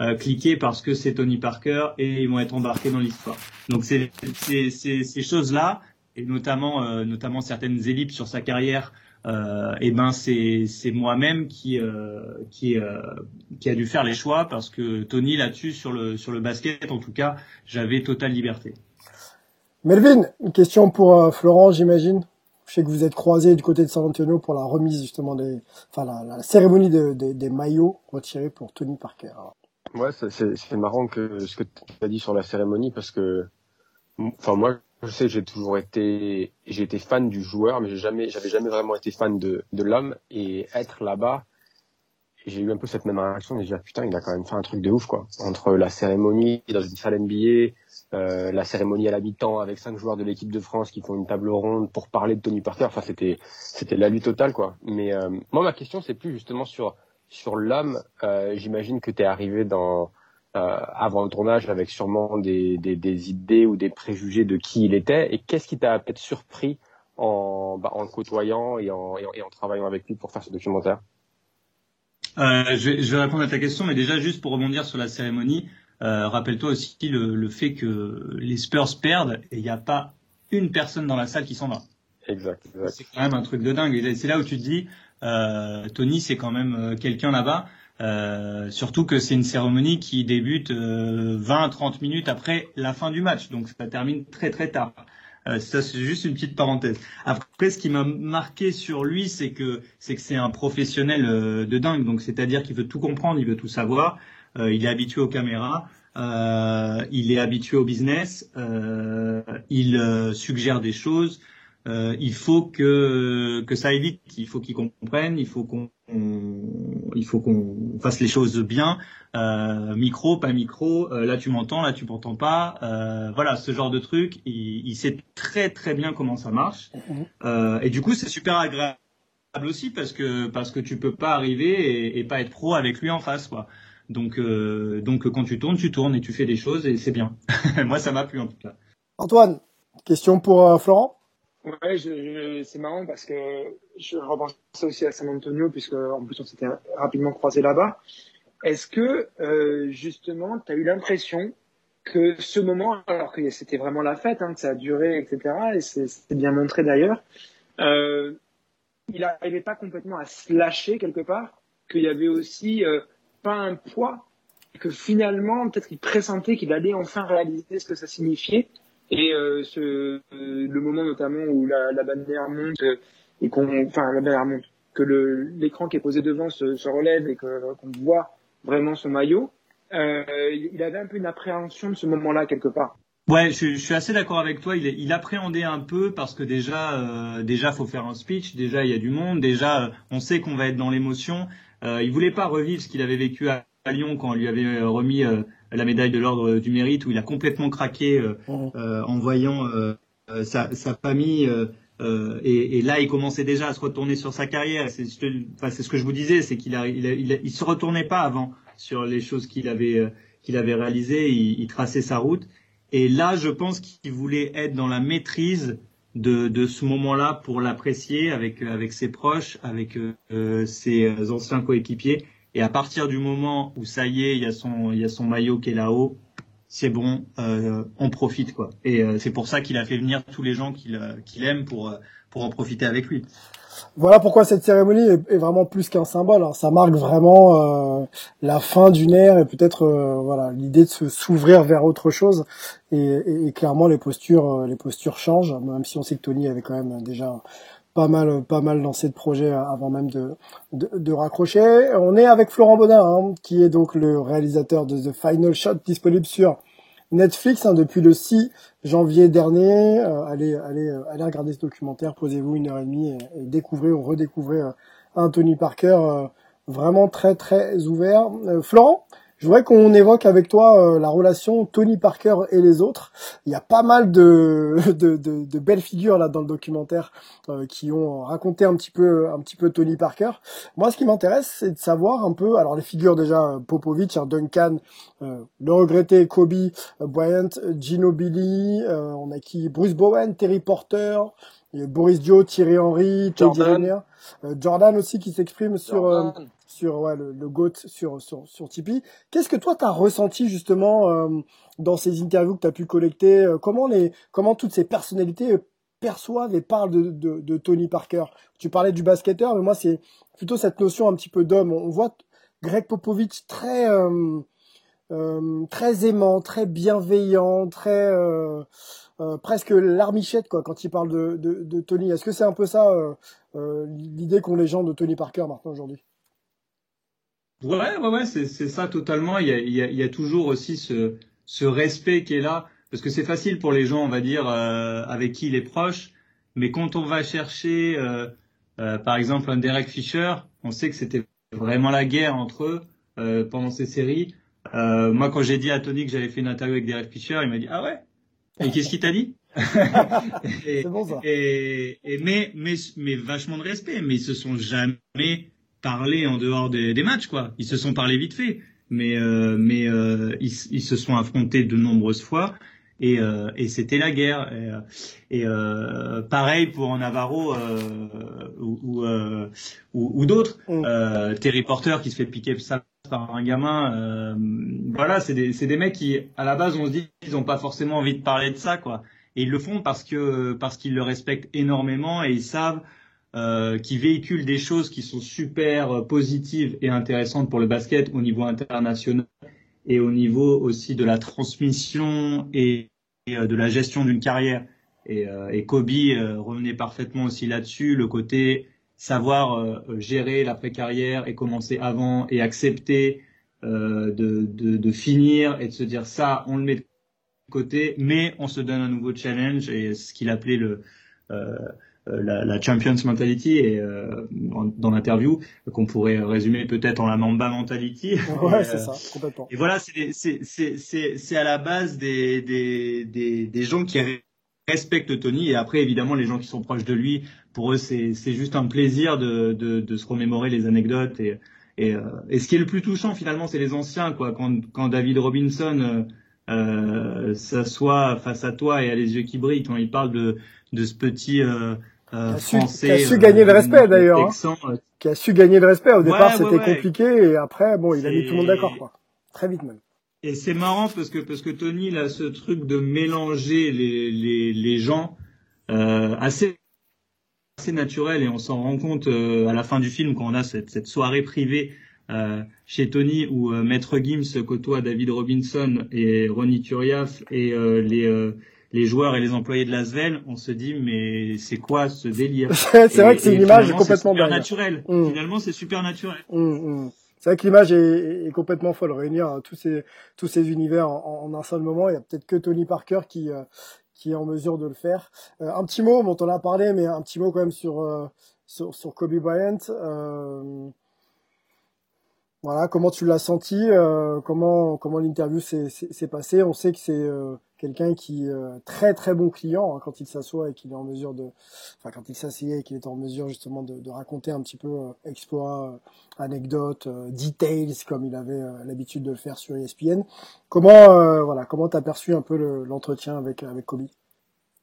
H: euh, cliquer parce que c'est Tony Parker et ils vont être embarqués dans l'histoire. Donc c'est ces choses-là, et notamment euh, notamment certaines ellipses sur sa carrière, et ben c'est moi-même qui qui a dû faire les choix parce que Tony là-dessus sur le basket en tout cas j'avais totale liberté.
G: Melvin, une question pour euh, Florent, j'imagine. Je sais que vous êtes croisé du côté de San Antonio pour la remise justement des, enfin la, cérémonie des maillots retirés pour Tony Parker.
I: Ouais, c'est marrant que ce que tu as dit sur la cérémonie parce que, enfin moi, je sais que j'ai toujours été, j'ai été fan du joueur, mais j'ai jamais, j'avais jamais vraiment été fan de, de l'homme et être là-bas j'ai eu un peu cette même réaction, de dire putain, il a quand même fait un truc de ouf quoi. Entre la cérémonie dans une salle NBA, euh, la cérémonie à la mi-temps avec cinq joueurs de l'équipe de France qui font une table ronde pour parler de Tony Parker, enfin c'était c'était la lutte totale quoi. Mais euh, moi ma question c'est plus justement sur sur l'homme. Euh, J'imagine que tu es arrivé dans euh, avant le tournage avec sûrement des, des, des idées ou des préjugés de qui il était et qu'est-ce qui t'a peut-être surpris en, bah, en le côtoyant et en, et en travaillant avec lui pour faire ce documentaire?
H: Euh, je, vais, je, vais, répondre à ta question, mais déjà juste pour rebondir sur la cérémonie, euh, rappelle-toi aussi le, le, fait que les Spurs perdent et il n'y a pas une personne dans la salle qui s'en va.
I: Exact.
H: C'est quand même un truc de dingue. Et c'est là où tu te dis, euh, Tony, c'est quand même euh, quelqu'un là-bas. Euh, surtout que c'est une cérémonie qui débute 20-30 minutes après la fin du match, donc ça termine très très tard. Euh, ça, c'est juste une petite parenthèse. Après, ce qui m'a marqué sur lui, c'est que c'est que c'est un professionnel euh, de dingue. Donc, c'est-à-dire qu'il veut tout comprendre, il veut tout savoir. Euh, il est habitué aux caméras, il est habitué au business, il suggère des choses. Euh, il faut que que ça évite. Il faut qu'ils comprennent. Il faut qu'on il faut qu'on fasse les choses bien. Euh, micro, pas micro. Euh, là tu m'entends, là tu m'entends pas. Euh, voilà, ce genre de truc. Il, il, sait très très bien comment ça marche. Mhm. et du coup c'est super agréable aussi parce que parce que tu peux pas arriver et, et pas être pro avec lui en face quoi. Donc donc quand tu tournes, tu tournes et tu fais des choses et c'est bien. Moi ça m'a plu en tout cas.
G: Antoine, question pour Florent?
J: Ouais, c'est marrant parce que je ça aussi à San Antonio puisque en plus on s'était rapidement croisé là-bas. Est-ce que euh, justement tu as eu l'impression que ce moment, alors que c'était vraiment la fête, hein, que ça a duré, etc. Et c'était bien montré d'ailleurs, euh, il n'arrivait pas complètement à se lâcher quelque part, qu'il y avait aussi euh, pas un poids, que finalement peut-être il pressentait qu'il allait enfin réaliser ce que ça signifiait et euh, ce, euh, le moment notamment où la, la bannière monte euh, et qu'on, enfin la bannière monte, que l'écran qui est posé devant se, se relève et que, qu'on voit vraiment son maillot, il avait un peu une appréhension de ce moment-là quelque part.
H: Ouais, je, je suis assez d'accord avec toi. Il, il, appréhendait un peu parce que déjà, euh, déjà, faut faire un speech. Déjà, il y a du monde. Déjà, on sait qu'on va être dans l'émotion. Euh, il voulait pas revivre ce qu'il avait vécu à, à Lyon quand on lui avait remis la médaille de l'ordre du mérite où il a complètement craqué euh, euh, en voyant euh, sa, sa, famille. Et, et, là, il commençait déjà à se retourner sur sa carrière. C'est enfin, ce que je vous disais, c'est qu'il a, il, a, il, se retournait pas avant sur les choses qu'il avait qu'il avait réalisées. Il, il, traçait sa route. Et là, je pense qu'il voulait être dans la maîtrise de, de ce moment-là pour l'apprécier avec avec ses proches, avec euh, ses anciens coéquipiers. Et à partir du moment où ça y est, il y a son, il y a son maillot qui est là-haut, c'est bon, euh, on profite quoi. Et euh, c'est pour ça qu'il a fait venir tous les gens qu'il euh, aime pour euh, pour en profiter avec lui.
G: Voilà pourquoi cette cérémonie est, est vraiment plus qu'un symbole. Hein. Ça marque vraiment euh, la fin d'une ère et peut-être voilà l'idée de se s'ouvrir vers autre chose. Et, et, et, clairement les postures les postures changent, même si on sait que Tony avait quand même déjà pas mal, pas mal lancé de projets avant même de, de, raccrocher. On est avec Florent Bodin, hein, qui est donc le réalisateur de The Final Shot, disponible sur Netflix hein, depuis le 6 janvier dernier. Euh, allez, allez, euh, allez regarder ce documentaire, posez-vous une heure et demie et, découvrez ou redécouvrez euh, Anthony Parker, vraiment très très ouvert. Florent, je voudrais qu'on évoque avec toi euh, la relation Tony Parker et les autres. Il y a pas mal de, de, de, de belles figures là dans le documentaire euh, qui ont raconté un petit peu un petit peu Tony Parker. Moi, ce qui m'intéresse, c'est de savoir un peu. Alors les figures déjà Popovich, hein, Duncan, euh, le regretté Kobe Bryant, Gino Billy, on a qui? Bruce Bowen, Terry Porter. Boris Dio, Thierry Henry, Jordan. Jordan aussi qui s'exprime sur sur ouais, le, le GOAT sur, sur, sur Tipeee. Qu'est-ce que toi, tu as ressenti justement euh, dans ces interviews que tu as pu collecter euh, comment, les, comment toutes ces personnalités euh, perçoivent et parlent de, de, de, Tony Parker? Tu parlais du basketteur, mais moi, c'est plutôt cette notion un petit peu d'homme. On voit Greg Popovich très, euh, très aimant, très bienveillant, très... presque larmichette quoi quand il parle de, de, de Tony. Est-ce que c'est un peu ça l'idée qu'ont les gens de Tony Parker maintenant aujourd'hui?
H: Ouais, ouais, ouais, c'est, ça totalement. Il y a, il y, a, il y a toujours aussi ce, ce respect qui est là, parce que c'est facile pour les gens, on va dire, euh, avec qui il est proche, mais quand on va chercher, euh, euh, par exemple, un Derek Fisher, on sait que c'était vraiment la guerre entre eux euh, pendant ces séries. Euh, moi, quand j'ai dit à Tony que j'avais fait une interview avec Derek Fisher, il m'a dit ah ouais. Et qu'est-ce qu'il t'a dit
G: C'est bon ça.
H: Et, et mais, mais mais vachement de respect. Mais ils se sont jamais parlé en dehors des, des matchs quoi. Ils se sont parlé vite fait. Mais euh, mais euh, ils, ils se sont affrontés de nombreuses fois et, euh, et c'était la guerre. Et, et euh, pareil pour Navarro euh, ou, ou, euh, ou, ou d'autres. Euh, Terry Porter qui se fait piquer ça par un gamin. euh, voilà, c'est des, des mecs qui, à la base, on se dit, ils ont pas forcément envie de parler de ça, quoi. Et ils le font parce que parce qu'ils le respectent énormément et ils savent euh, qu'ils véhiculent des choses qui sont super positives et intéressantes pour le basket au niveau international et au niveau aussi de la transmission et, euh, de la gestion d'une carrière. Et, Kobe revenait parfaitement aussi là-dessus, le côté savoir euh, gérer l'après-carrière et commencer avant et accepter euh, de, de, de finir et de se dire ça, on le met de côté, mais on se donne un nouveau challenge et ce qu'il appelait le euh, la, la champions mentality et euh, dans l'interview qu'on pourrait résumer peut-être en la mamba mentality.
G: Ouais, c'est
H: euh,
G: ça, complètement.
H: et voilà, c'est c'est c'est c'est c'est à la base des des des des gens qui respectent Tony et après évidemment les gens qui sont proches de lui, pour eux c'est c'est juste un plaisir de de de se remémorer les anecdotes et et, euh, et ce qui est le plus touchant finalement, c'est les anciens quoi. Quand quand David Robinson euh, euh, s'assoit face à toi et a les yeux qui brillent quand il parle de de ce petit euh, euh,
G: Qui a su,
H: français
G: qui a su
H: euh,
G: gagner le respect d'ailleurs. hein.
H: euh,
G: Qui a su gagner le respect. Au
H: Ouais,
G: départ,
H: ouais,
G: c'était
H: ouais.
G: compliqué et après, bon, il a mis tout le monde d'accord, quoi. Très vite même.
H: Et c'est marrant parce que parce que Tony il a ce truc de mélanger les les les gens euh, assez assez naturel et on s'en rend compte euh, à la fin du film quand on a cette cette soirée privée euh, chez Tony où euh, Maître Gims côtoie David Robinson et Ronnie Turiaf et euh, les euh, les joueurs et les employés de Lasvel, on se dit mais c'est quoi ce délire?
G: C'est vrai que c'est une image complètement
H: c'est super
G: dingue.
H: naturel.
G: Mm.
H: Finalement, c'est super naturel.
G: Hum, hum. C'est vrai que l'image est, est complètement folle. Réunir euh, tous ces tous ces univers en, en un seul moment, il y a peut-être que Tony Parker qui euh, qui est en mesure de le faire. Euh, un petit mot, dont on a parlé, mais un petit mot quand même sur euh, sur, sur Kobe Bryant. Voilà, comment tu l'as senti Comment comment l'interview s'est passée On sait que c'est quelqu'un qui euh, très très bon client hein, quand il s'assoit et qu'il est en mesure de, enfin quand il s'assied et qu'il est en mesure justement de, de raconter un petit peu euh, exploits, euh, anecdotes, euh, details comme il avait euh, l'habitude de le faire sur ESPN. Comment euh, voilà, comment t'as perçu un peu le- l'entretien avec avec Kobe?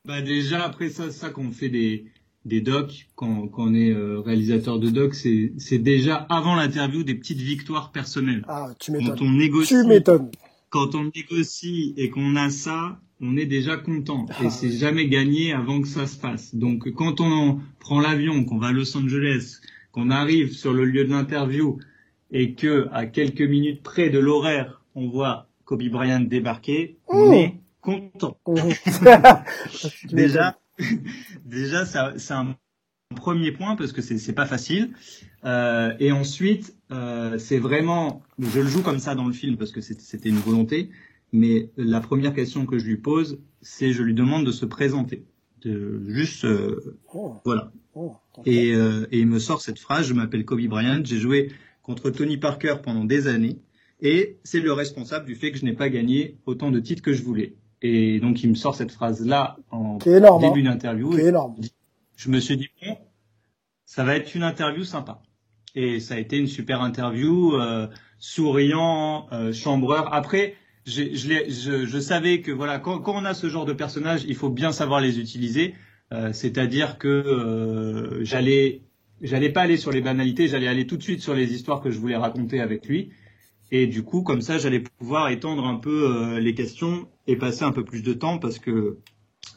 H: Bah déjà après ça, ça qu'on fait des des docs quand, quand on est euh, réalisateur de docs, c'est c'est déjà avant l'interview des petites victoires personnelles.
G: Ah, tu m'étonnes. Tu m'étonnes.
H: Quand on négocie et qu'on a ça, on est déjà content
G: Ah,
H: et c'est jamais gagné avant que ça se passe. Donc quand on prend l'avion, qu'on va à Los Angeles, qu'on arrive sur le lieu de l'interview et que à quelques minutes près de l'horaire, on voit Kobe Bryant débarquer, on est content. Déjà, déjà, ça- c'est un premier point parce que c'est c'est pas facile. Euh, et ensuite, euh, c'est vraiment, je le joue comme ça dans le film parce que c'était une volonté. Mais la première question que je lui pose, c'est je lui demande de se présenter, de juste, euh,
G: Oh,
H: voilà.
G: oh.
H: Et, euh, et il me sort cette phrase, je m'appelle Kobe Bryant, j'ai joué contre Tony Parker pendant des années, et c'est le responsable du fait que je n'ai pas gagné autant de titres que je voulais. Et donc il me sort cette phrase-là en
G: énorme,
H: début
G: hein.
H: d'interview. Je me suis dit, bon, ça va être une interview sympa. Et ça a été une super interview, euh, souriant, euh, chambreur. Après, je, l'ai- je, je savais que voilà, quand, quand on a ce genre de personnages, il faut bien savoir les utiliser. Euh, C'est-à-dire que euh, j'allais, j'allais pas aller sur les banalités, j'allais aller tout de suite sur les histoires que je voulais raconter avec lui. Et du coup, comme ça, j'allais pouvoir étendre un peu euh, les questions et passer un peu plus de temps parce que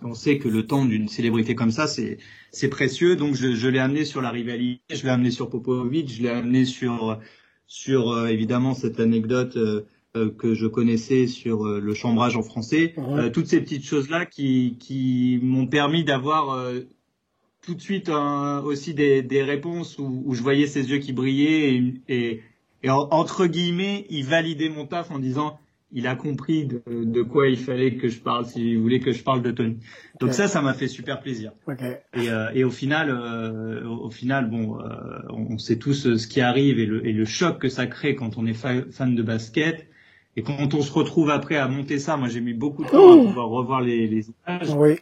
H: on sait que le temps d'une célébrité comme ça, c'est c'est précieux. Donc je, je l'ai amené sur la rivalité, je l'ai amené sur Popovic, je l'ai amené sur sur euh, évidemment cette anecdote euh, euh, que je connaissais sur euh, le chambrage en français. Euh, toutes ces petites choses là qui qui m'ont permis d'avoir euh, tout de suite un- aussi des, des réponses où, où je voyais ses yeux qui brillaient et, et, et en- entre guillemets, il validait mon taf en disant il a compris de, de, quoi il fallait que je parle s'il voulait que je parle de Tony. Donc ça, ça m'a fait super plaisir.
G: Okay.
H: Et, euh, et, au final, euh, au final, bon, euh, on sait tous ce qui arrive et le, et le choc que ça crée quand on est fan de basket. Et quand on se retrouve après à monter ça, moi j'ai mis beaucoup de temps à pouvoir revoir les, les images.
G: Oui.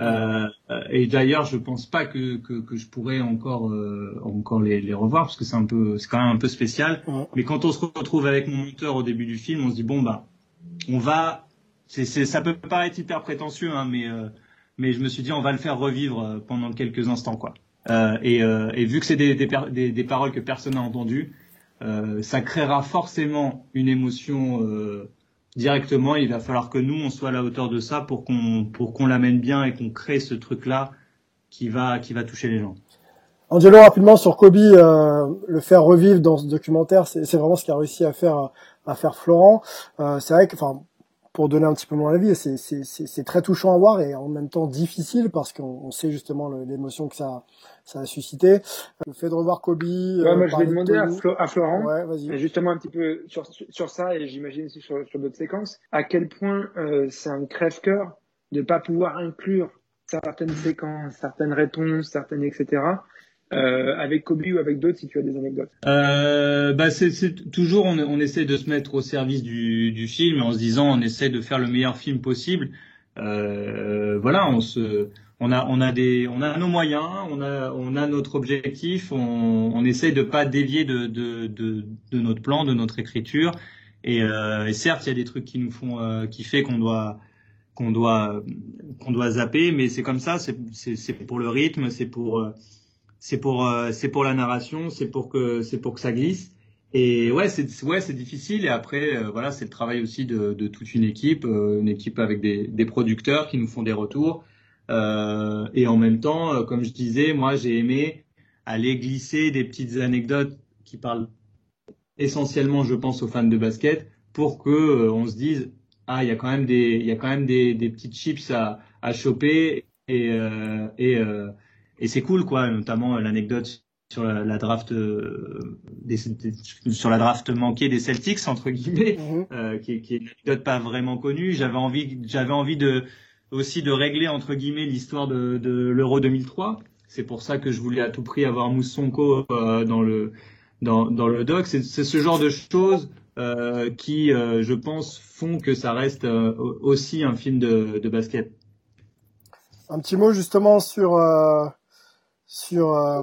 H: Euh, et d'ailleurs, je pense pas que, que, que je pourrais encore euh, encore les, les, revoir parce que c'est un peu c'est quand même un peu spécial. Mais quand on se retrouve avec mon monteur au début du film, on se dit bon bah on va c'est ça peut paraître hyper prétentieux hein, mais euh, mais je me suis dit on va le faire revivre euh, pendant quelques instants quoi. Euh, et, vu que c'est des, paroles que personne n'a entendues, ça créera forcément une émotion directement, il va falloir que nous, on soit à la hauteur de ça pour qu'on l'amène bien et qu'on crée ce truc-là qui va qui va toucher les gens.
G: Angelo, rapidement sur Kobe, le faire revivre dans ce documentaire, c'est vraiment ce qu'a réussi à faire à faire Florent. Euh, c'est vrai que, enfin, pour donner un petit peu mon avis, c'est très touchant à voir et en même temps difficile parce qu'on sait justement l'émotion que ça, ça a suscité. Le fait de revoir Kobe.
J: Ouais, moi, je vais demander à, à, Florent,
G: ouais,
J: justement un petit peu sur, sur ça et j'imagine aussi sur, sur d'autres séquences, à quel point euh, c'est un crève-cœur de pas pouvoir inclure certaines séquences, certaines réponses, certaines etc. Euh, avec Kobe ou avec d'autres si tu as des anecdotes.
H: Euh, bah c'est, toujours on, on, essaie de se mettre au service du, du, film en se disant on essaie de faire le meilleur film possible. Euh, voilà on se on a on a des on a nos moyens on a on a notre objectif on, on essaie de pas dévier de, de, de, de notre plan de notre écriture. Et, euh, et certes il y a des trucs qui nous font euh, qui fait qu'on doit qu'on doit qu'on doit zapper mais c'est comme ça c'est c'est pour le rythme c'est pour euh, c'est pour euh, c'est pour la narration, c'est pour que c'est pour que ça glisse. Et ouais, c'est ouais, c'est difficile. Et après, euh, voilà, c'est le travail aussi de, de toute une équipe, euh, une équipe avec des, des producteurs qui nous font des retours. et en même temps, comme je disais, moi, j'ai aimé aller glisser des petites anecdotes qui parlent essentiellement, je pense, aux fans de basket, pour que on se dise ah, il y a quand même des il y a quand même des, des petites chips à, à choper et et et c'est cool quoi, notamment euh, l'anecdote sur la, draft euh, des, sur la draft manquée des Celtics entre guillemets, mhm. euh, qui, qui, est une anecdote pas vraiment connue. J'avais envie j'avais envie de aussi de régler entre guillemets l'histoire de, de l'Euro 2003. C'est pour ça que je voulais à tout prix avoir Moussonko euh, dans le dans, dans le doc. C'est ce genre de choses euh, qui, je pense, font que ça reste aussi un film de, de basket.
G: Un petit mot justement sur sur euh,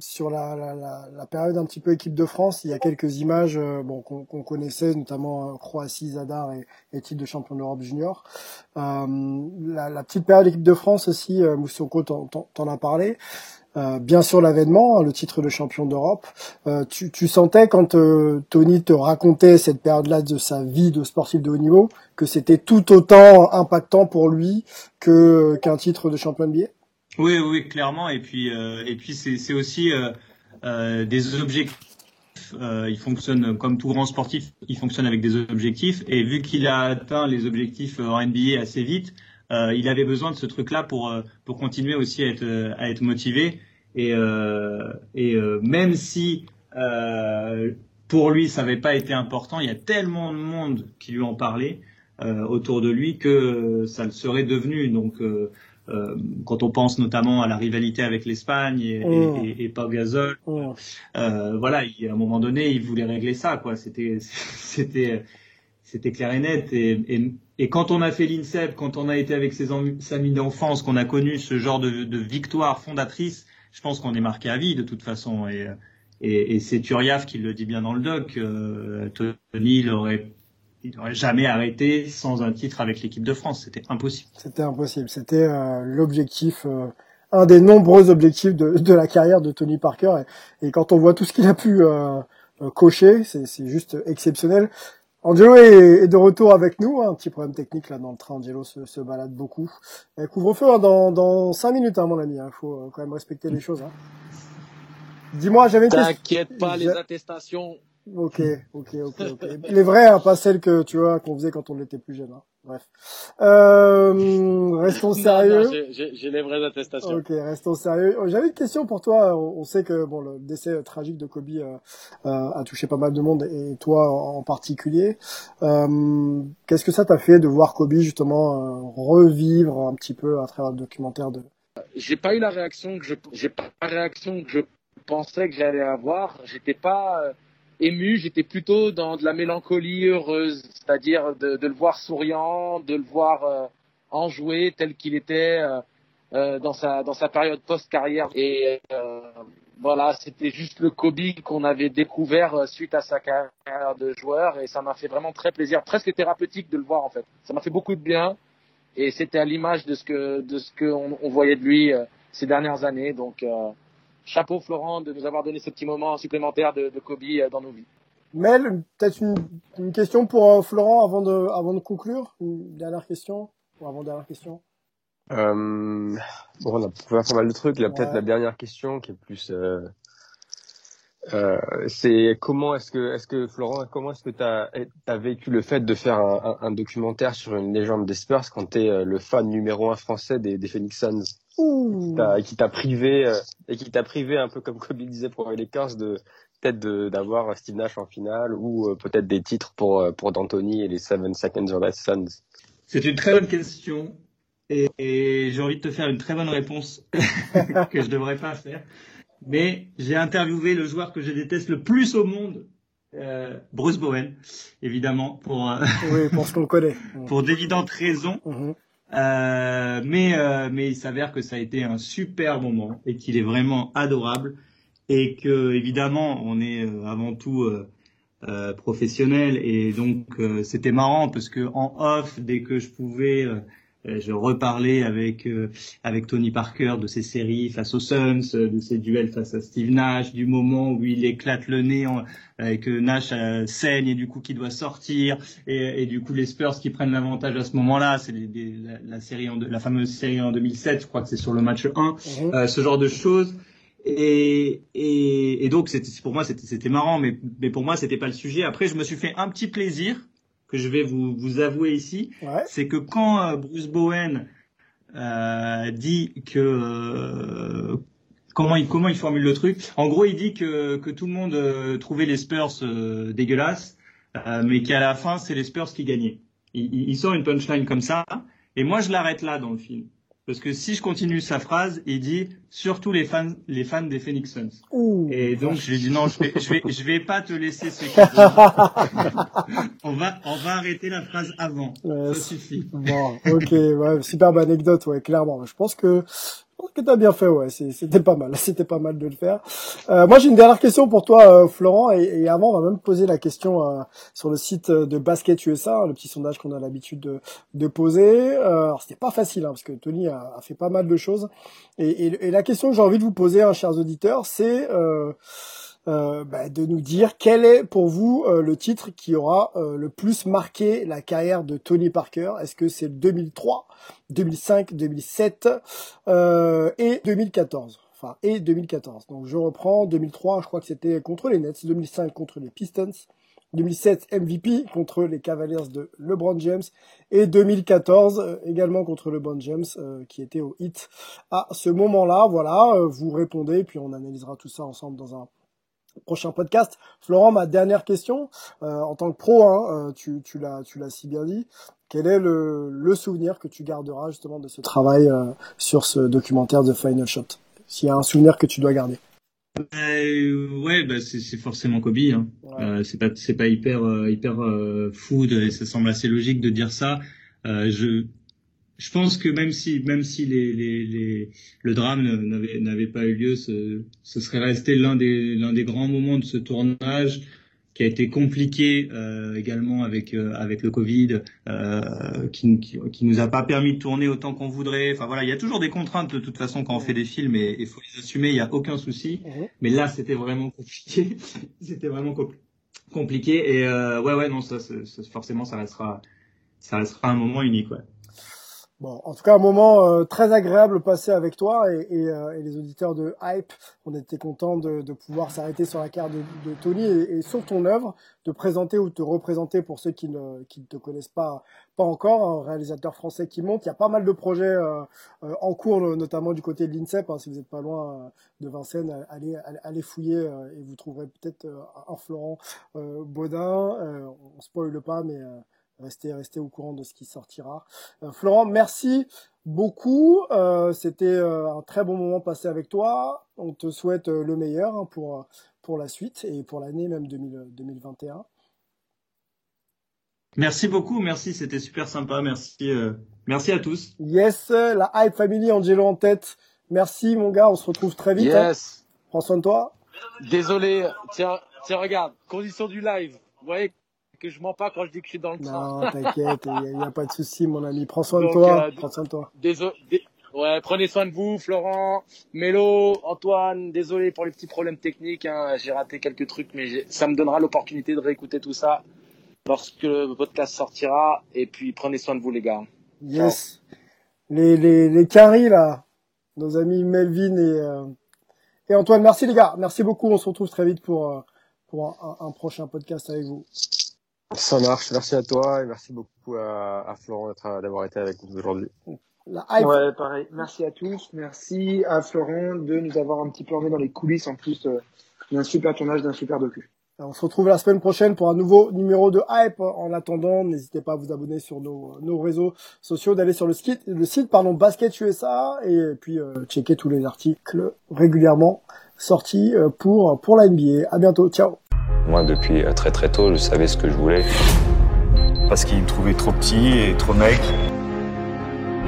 G: sur la, la, la, la, période un petit peu équipe de France, il y a quelques images euh, bon qu'on connaissait, notamment euh, Croatie, Zadar et, et titre de champion d'Europe junior. Euh, la, la, petite période équipe de France aussi, Moussonko t'en as parlé. bien sûr l'avènement, hein, le titre de champion d'Europe. tu, tu sentais quand Tony te racontait cette période-là de sa vie de sportif de haut niveau que c'était tout autant impactant pour lui que qu'un titre de champion NBA
H: oui, oui, clairement. Et puis, euh, et puis c'est aussi euh, euh, des objectifs. Euh, il fonctionne comme tout grand sportif, il fonctionne avec des objectifs. Et vu qu'il a atteint les objectifs en NBA assez vite, euh, il avait besoin de ce truc-là pour pour continuer aussi à être à être motivé. Et et même si pour lui ça n'avait pas été important, il y a tellement de monde qui lui en parlait autour de lui que ça le serait devenu. Donc euh, quand on pense notamment à la rivalité avec l'Espagne et, mmh. et, et, Pau Gasol, mmh. euh, voilà, il, à un moment donné, il voulait régler ça, quoi. C'était, c'était, c'était clair et net. Et, et, quand on a fait l'INSEP, quand on a été avec ses, amis d'enfance, qu'on a connu ce genre de, de victoire fondatrice, je pense qu'on est marqué à vie de toute façon. Et, et, c'est Turiaf qui le dit bien dans le doc. Euh, Tony, il aurait il n'aurait jamais arrêté sans un titre avec l'équipe de France. C'était impossible.
G: C'était impossible. C'était euh, l'objectif, euh, un des nombreux objectifs de, de, la carrière de Tony Parker. Et, quand on voit tout ce qu'il a pu euh, cocher, c'est juste exceptionnel. Angelo est, de retour avec nous. Un petit problème technique là dans le train. Angelo se, se balade beaucoup. Couvre-feu hein, dans, dans cinq minutes, hein, mon ami. Il hein. faut quand même respecter les choses. Hein. Dis-moi, j'avais une
K: T'inquiète pas, les attestations
G: Ok, ok, ok, ok. Les vrais, hein, pas celles que tu vois qu'on faisait quand on était plus jeune. Hein. Bref. Euh, restons sérieux.
K: J'ai les vraies attestations.
G: Ok, restons sérieux. Oh, j'avais une question pour toi. On sait que bon, le décès tragique de Kobe euh, euh, a touché pas mal de monde et toi en particulier. Euh, Qu'est-ce que ça t'a fait de voir Kobe justement euh, revivre un petit peu à travers le documentaire de
K: J'ai pas eu la réaction que je j'ai pas la réaction que je pensais que j'allais avoir. J'étais pas euh, ému, j'étais plutôt dans de la mélancolie heureuse, c'est-à-dire de, le voir souriant, de le voir euh, enjoué tel qu'il était euh, euh, dans sa dans sa période post-carrière. Et euh, voilà, c'était juste le Kobe qu'on avait découvert suite à sa carrière de joueur, et ça m'a fait vraiment très plaisir, presque thérapeutique de le voir en fait. Ça m'a fait beaucoup de bien, et c'était à l'image de ce qu'on on voyait de lui ces dernières années. Donc chapeau Florent de nous avoir donné ce petit moment supplémentaire de, de Kobe dans nos vies.
G: Mel, peut-être une, une, question pour euh, Florent avant de, avant de conclure? Une dernière question? Ou avant-dernière question?
I: Euh, Bon, on a couvert pas mal de trucs. Là, ouais. peut-être la dernière question qui est plus... Euh, euh, c'est comment est-ce que, est-ce que Florent, comment est-ce que tu as, as, vécu le fait de faire un, un, un documentaire sur une légende des Spurs quand tu es le fan numéro un français des, des Phoenix Suns? Qui t'a privé euh, et qui t'a privé un peu comme Kobe disait pour les Lakers de peut-être d'avoir Steve Nash en finale ou euh, peut-être des titres pour euh, pour D'Antoni et les Seven Seconds of the Suns?
H: C'est une très bonne question et, et j'ai envie de te faire une très bonne réponse que je devrais pas faire. Mais j'ai interviewé le joueur que je déteste le plus au monde, euh, Bruce Bowen, évidemment, pour euh,
G: oui, pour ce qu'on connaît,
H: pour d'évidentes raisons. Mm -hmm. Euh, mais euh, mais il s'avère que ça a été un super moment et qu'il est vraiment adorable et que évidemment on est euh, avant tout euh, professionnel et donc c'était marrant parce que en off dès que je pouvais je reparlais avec avec Tony Parker de ses séries face aux Suns, de ses duels face à Steve Nash, du moment où il éclate le nez en, et que Nash euh, saigne et du coup qui doit sortir et, et, du coup les Spurs qui prennent l'avantage à ce moment-là, c'est la, la, série en, la fameuse série en 2007, je crois que c'est sur le match 1, mm -hmm. euh, ce genre de choses. Et, et, et donc pour moi c'était marrant, mais, mais pour moi c'était pas le sujet. Après je me suis fait un petit plaisir que je vais vous, vous avouer ici,
G: ouais.
H: c'est que quand euh, Bruce Bowen euh, dit que euh, comment il comment il formule le truc, en gros il dit que que tout le monde euh, trouvait les Spurs dégueulasses, mais qu'à la fin c'est les Spurs qui gagnaient. Il, il, sort une punchline comme ça, et moi je l'arrête là dans le film. Parce que si je continue sa phrase, il dit surtout les fans, les fans des Phoenix Suns.
G: Ouh,
H: et donc je lui dis non, je vais, je vais, je vais pas te laisser ce on va, on va arrêter la phrase avant.
G: Ouais,
H: Ça suffit.
G: Bon, ok, ouais, superbe anecdote, ouais, clairement. Je pense que que t'as bien fait, ouais. C'était pas mal. C'était pas mal de le faire. Euh, moi, j'ai une dernière question pour toi, euh, Florent. Et, et, avant, on va même poser la question euh, sur le site de Basket USA, hein, le petit sondage qu'on a l'habitude de, de, poser. Euh, alors, c'était pas facile, hein, parce que Tony a, a, fait pas mal de choses. Et, et, et la question que j'ai envie de vous poser, hein, chers auditeurs, c'est euh, bah, de nous dire quel est pour vous euh, le titre qui aura euh, le plus marqué la carrière de Tony Parker. Est-ce que c'est 2003, 2005, 2007 et 2014 Enfin, et 2014. Donc je reprends 2003, je crois que c'était contre les Nets, 2005 contre les Pistons, 2007 MVP contre les Cavaliers de LeBron James et 2014 euh, également contre LeBron James euh, qui était au hit à ce moment-là. Voilà, euh, vous répondez puis on analysera tout ça ensemble dans un prochain podcast. Florent, ma dernière question, euh, en tant que pro, hein, euh, tu, tu l'as, tu l'as si bien dit. Quel est le, le, souvenir que tu garderas justement de ce travail euh, sur ce documentaire The Final Shot? S'il y a un souvenir que tu dois garder.
H: ouais, bah c'est forcément Kobe. Hein. Ouais. c'est pas, c'est pas hyper, hyper fou et ça semble assez logique de dire ça. je, je pense que même si même si les, les, les le drame n'avait pas eu lieu, ce, ce serait resté l'un des l'un des grands moments de ce tournage qui a été compliqué euh, également avec euh, avec le Covid, euh, qui, qui, qui nous a pas permis de tourner autant qu'on voudrait. Enfin voilà, il y a toujours des contraintes de toute façon quand on fait des films et il faut les assumer, il y a aucun souci. Mais là, c'était vraiment compliqué. c'était vraiment compl compliqué et euh, ouais ouais non ça, ça, forcément ça restera ça restera un moment unique ouais.
G: Bon, en tout cas, un moment euh, très agréable passé avec toi et, et, euh, et, les auditeurs de Hype. On était contents de, de pouvoir s'arrêter sur la carte de, de Tony et, et, sur ton œuvre, de présenter ou te représenter pour ceux qui ne, qui ne te connaissent pas, pas encore, un réalisateur français qui monte. Il y a pas mal de projets euh, euh en cours, notamment du côté de l'INSEP. Hein, si vous n'êtes pas loin de Vincennes, allez, allez, fouiller et vous trouverez peut-être un Florent Baudin. on spoile pas, mais restez, restez au courant de ce qui sortira. Euh, Florent, merci beaucoup. Euh, C'était euh, un très bon moment passé avec toi. On te souhaite euh, le meilleur hein, pour, pour la suite et pour l'année même 2000, 2021.
H: Merci beaucoup, merci, c'était super sympa, merci, euh, merci à tous.
G: Yes, la Hype Family, Angelo en tête. Merci mon gars, on se retrouve très vite.
K: Hein. Yes.
G: Hein. Prends soin de toi.
K: Désolé, tiens, tiens regarde, condition du live. Vous voyez que je mens pas quand je dis que je suis dans le
G: train. Non, t'inquiète, il n'y a, pas de souci, mon ami. Prends soin de toi. Euh, prends soin de toi.
K: Désolé. Ouais, prenez soin de vous, Florent, Mélo, Antoine. Désolé pour les petits problèmes techniques. Hein. J'ai raté quelques trucs, mais ça me donnera l'opportunité de réécouter tout ça lorsque le podcast sortira. Et puis, prenez soin de vous, les gars.
G: Yes. Les, les, les caries, là. Nos amis Melvin et, euh, et Antoine. Merci, les gars. Merci beaucoup. On se retrouve très vite pour, euh, pour un, un prochain podcast avec vous.
I: Ça marche. Merci à toi et merci beaucoup à, à Florent d'avoir été avec nous aujourd'hui.
J: Ouais, pareil. Merci à tous. Merci à Florent de nous avoir un petit peu emmené dans les coulisses en plus euh, d'un super tournage, d'un super docu.
G: On se retrouve la semaine prochaine pour un nouveau numéro de Hype. En attendant, n'hésitez pas à vous abonner sur nos, nos réseaux sociaux, d'aller sur le site, le site pardon, Basket USA et puis euh, checker tous les articles régulièrement sortis euh, pour pour la NBA. À bientôt. Ciao.
A: Moi, depuis très très tôt, je savais ce que je voulais.
B: Parce qu'il me trouvait trop petit et trop maigre.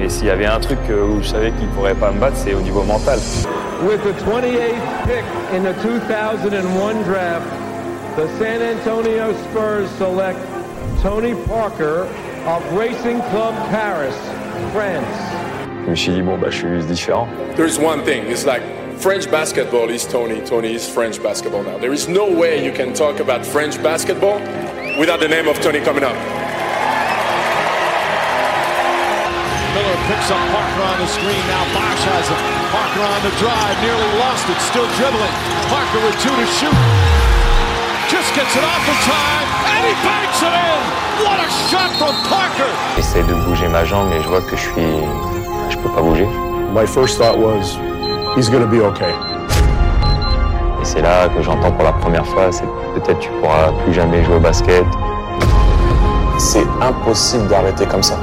B: Et s'il y avait un truc où je savais qu'il ne pourrait pas me battre, c'est au niveau mental.
C: With the 28th pick in the 2001 draft, the San Antonio Spurs select Tony Parker of Racing Club Paris, France.
A: Je me suis dit, bon, bah, je suis différent.
D: There's one thing, it's like French basketball is Tony. Tony is French basketball now. There is no way you can talk about French basketball without the name of Tony coming up.
E: Miller picks up Parker on the screen. Now Bosch has it. Parker on the drive. Nearly lost it. Still dribbling. Parker with two to shoot. Just gets it off in time. And he banks it in. What a shot from Parker.
A: J'essaie de bouger ma jambe, mais je vois que je suis. Je peux pas bouger.
F: My first thought was he's to be okay.
A: Et c'est là que j'entends pour la première fois, c'est peut-être tu pourras plus jamais jouer au basket.
F: C'est impossible d'arrêter comme ça.